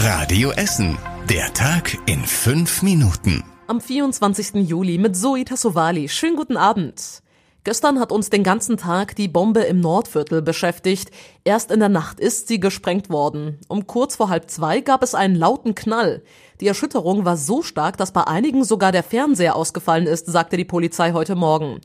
Radio Essen. Der Tag in fünf Minuten. Am 24. Juli mit Zoe Tassovali. Schönen guten Abend. Gestern hat uns den ganzen Tag die Bombe im Nordviertel beschäftigt. Erst in der Nacht ist sie gesprengt worden. Um kurz vor halb zwei gab es einen lauten Knall. Die Erschütterung war so stark, dass bei einigen sogar der Fernseher ausgefallen ist, sagte die Polizei heute Morgen.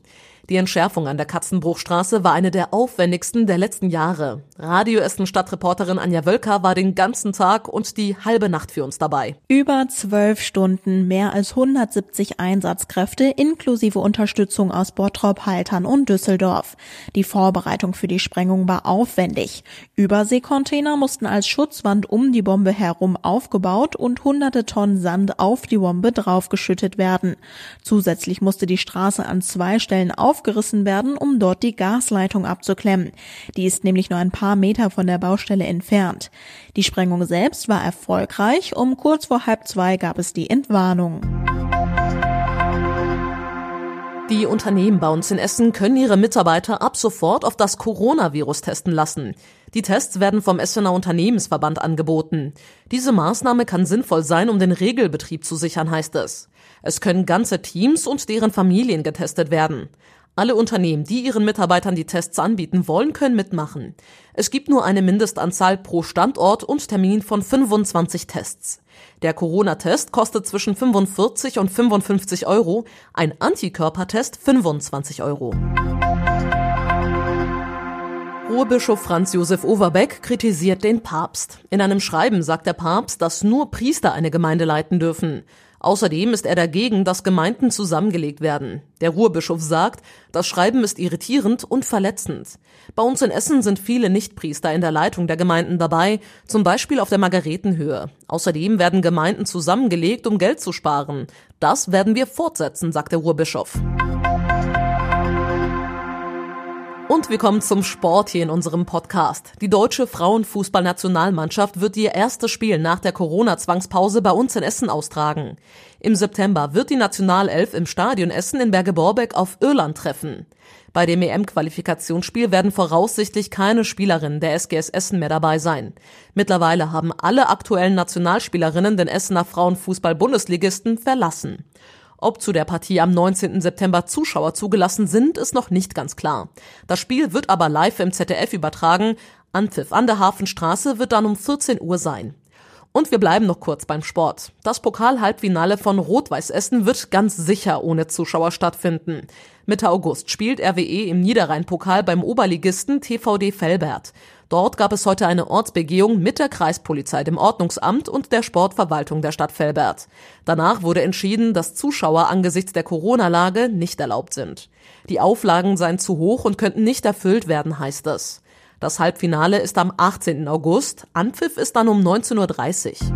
Die Entschärfung an der Katzenbruchstraße war eine der aufwendigsten der letzten Jahre. Radio Essen Stadtreporterin Anja Wölker war den ganzen Tag und die halbe Nacht für uns dabei. Über zwölf Stunden, mehr als 170 Einsatzkräfte inklusive Unterstützung aus Bottrop, Haltern und Düsseldorf. Die Vorbereitung für die Sprengung war aufwendig. Überseekontainer mussten als Schutzwand um die Bombe herum aufgebaut und hunderte Tonnen Sand auf die Bombe draufgeschüttet werden. Zusätzlich musste die Straße an zwei Stellen auf aufgerissen werden, um dort die Gasleitung abzuklemmen. Die ist nämlich nur ein paar Meter von der Baustelle entfernt. Die Sprengung selbst war erfolgreich. Um kurz vor halb zwei gab es die Entwarnung. Die Unternehmen bei uns in Essen können ihre Mitarbeiter ab sofort auf das Coronavirus testen lassen. Die Tests werden vom Essener Unternehmensverband angeboten. Diese Maßnahme kann sinnvoll sein, um den Regelbetrieb zu sichern, heißt es. Es können ganze Teams und deren Familien getestet werden. Alle Unternehmen, die ihren Mitarbeitern die Tests anbieten wollen, können mitmachen. Es gibt nur eine Mindestanzahl pro Standort und Termin von 25 Tests. Der Corona-Test kostet zwischen 45 und 55 Euro, ein Antikörpertest 25 Euro. Ruhrbischof Franz Josef Overbeck kritisiert den Papst. In einem Schreiben sagt der Papst, dass nur Priester eine Gemeinde leiten dürfen. Außerdem ist er dagegen, dass Gemeinden zusammengelegt werden. Der Ruhrbischof sagt, das Schreiben ist irritierend und verletzend. Bei uns in Essen sind viele Nichtpriester in der Leitung der Gemeinden dabei, zum Beispiel auf der Margaretenhöhe. Außerdem werden Gemeinden zusammengelegt, um Geld zu sparen. Das werden wir fortsetzen, sagt der Ruhrbischof. Und wir kommen zum Sport hier in unserem Podcast. Die deutsche Frauenfußballnationalmannschaft wird ihr erstes Spiel nach der Corona-Zwangspause bei uns in Essen austragen. Im September wird die Nationalelf im Stadion Essen in Berge-Borbeck auf Irland treffen. Bei dem EM-Qualifikationsspiel werden voraussichtlich keine Spielerinnen der SGS Essen mehr dabei sein. Mittlerweile haben alle aktuellen Nationalspielerinnen den Essener Frauenfußball-Bundesligisten verlassen. Ob zu der Partie am 19. September Zuschauer zugelassen sind, ist noch nicht ganz klar. Das Spiel wird aber live im ZDF übertragen. Anpfiff an der Hafenstraße wird dann um 14 Uhr sein. Und wir bleiben noch kurz beim Sport. Das Pokal-Halbfinale von Rot-Weiß Essen wird ganz sicher ohne Zuschauer stattfinden. Mitte August spielt RWE im Niederrhein-Pokal beim Oberligisten TVD Felbert. Dort gab es heute eine Ortsbegehung mit der Kreispolizei, dem Ordnungsamt und der Sportverwaltung der Stadt Velbert. Danach wurde entschieden, dass Zuschauer angesichts der Corona-Lage nicht erlaubt sind. Die Auflagen seien zu hoch und könnten nicht erfüllt werden, heißt es. Das Halbfinale ist am 18. August, Anpfiff ist dann um 19.30 Uhr.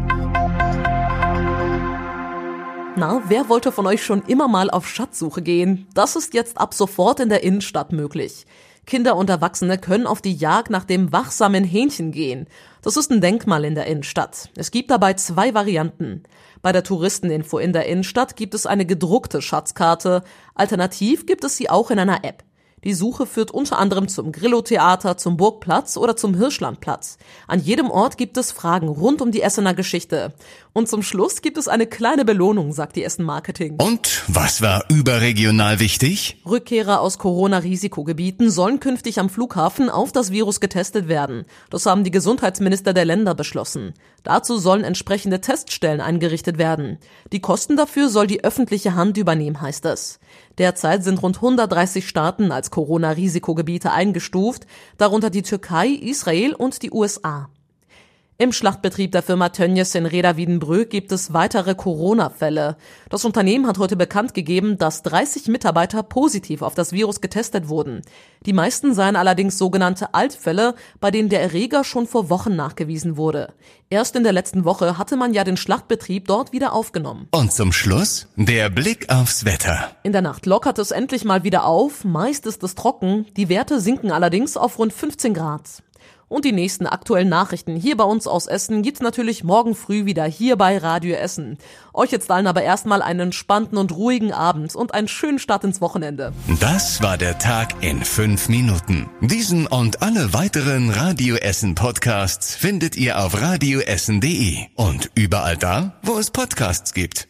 Na, wer wollte von euch schon immer mal auf Schatzsuche gehen? Das ist jetzt ab sofort in der Innenstadt möglich. Kinder und Erwachsene können auf die Jagd nach dem wachsamen Hähnchen gehen. Das ist ein Denkmal in der Innenstadt. Es gibt dabei zwei Varianten. Bei der Touristeninfo in der Innenstadt gibt es eine gedruckte Schatzkarte. Alternativ gibt es sie auch in einer App. Die Suche führt unter anderem zum Grillo-Theater, zum Burgplatz oder zum Hirschlandplatz. An jedem Ort gibt es Fragen rund um die Essener Geschichte. Und zum Schluss gibt es eine kleine Belohnung, sagt die Essen Marketing. Und was war überregional wichtig? Rückkehrer aus Corona-Risikogebieten sollen künftig am Flughafen auf das Virus getestet werden. Das haben die Gesundheitsminister der Länder beschlossen. Dazu sollen entsprechende Teststellen eingerichtet werden. Die Kosten dafür soll die öffentliche Hand übernehmen, heißt es. Derzeit sind rund 130 Staaten als Corona-Risikogebiete eingestuft, darunter die Türkei, Israel und die USA. Im Schlachtbetrieb der Firma Tönnies in Reda-Wiedenbrück gibt es weitere Corona-Fälle. Das Unternehmen hat heute bekannt gegeben, dass 30 Mitarbeiter positiv auf das Virus getestet wurden. Die meisten seien allerdings sogenannte Altfälle, bei denen der Erreger schon vor Wochen nachgewiesen wurde. Erst in der letzten Woche hatte man ja den Schlachtbetrieb dort wieder aufgenommen. Und zum Schluss der Blick aufs Wetter. In der Nacht lockert es endlich mal wieder auf, meist ist es trocken, die Werte sinken allerdings auf rund 15 Grad. Und die nächsten aktuellen Nachrichten hier bei uns aus Essen gibt's natürlich morgen früh wieder hier bei Radio Essen. Euch jetzt allen aber erstmal einen entspannten und ruhigen Abend und einen schönen Start ins Wochenende. Das war der Tag in fünf Minuten. Diesen und alle weiteren Radio Essen Podcasts findet ihr auf radioessen.de und überall da, wo es Podcasts gibt.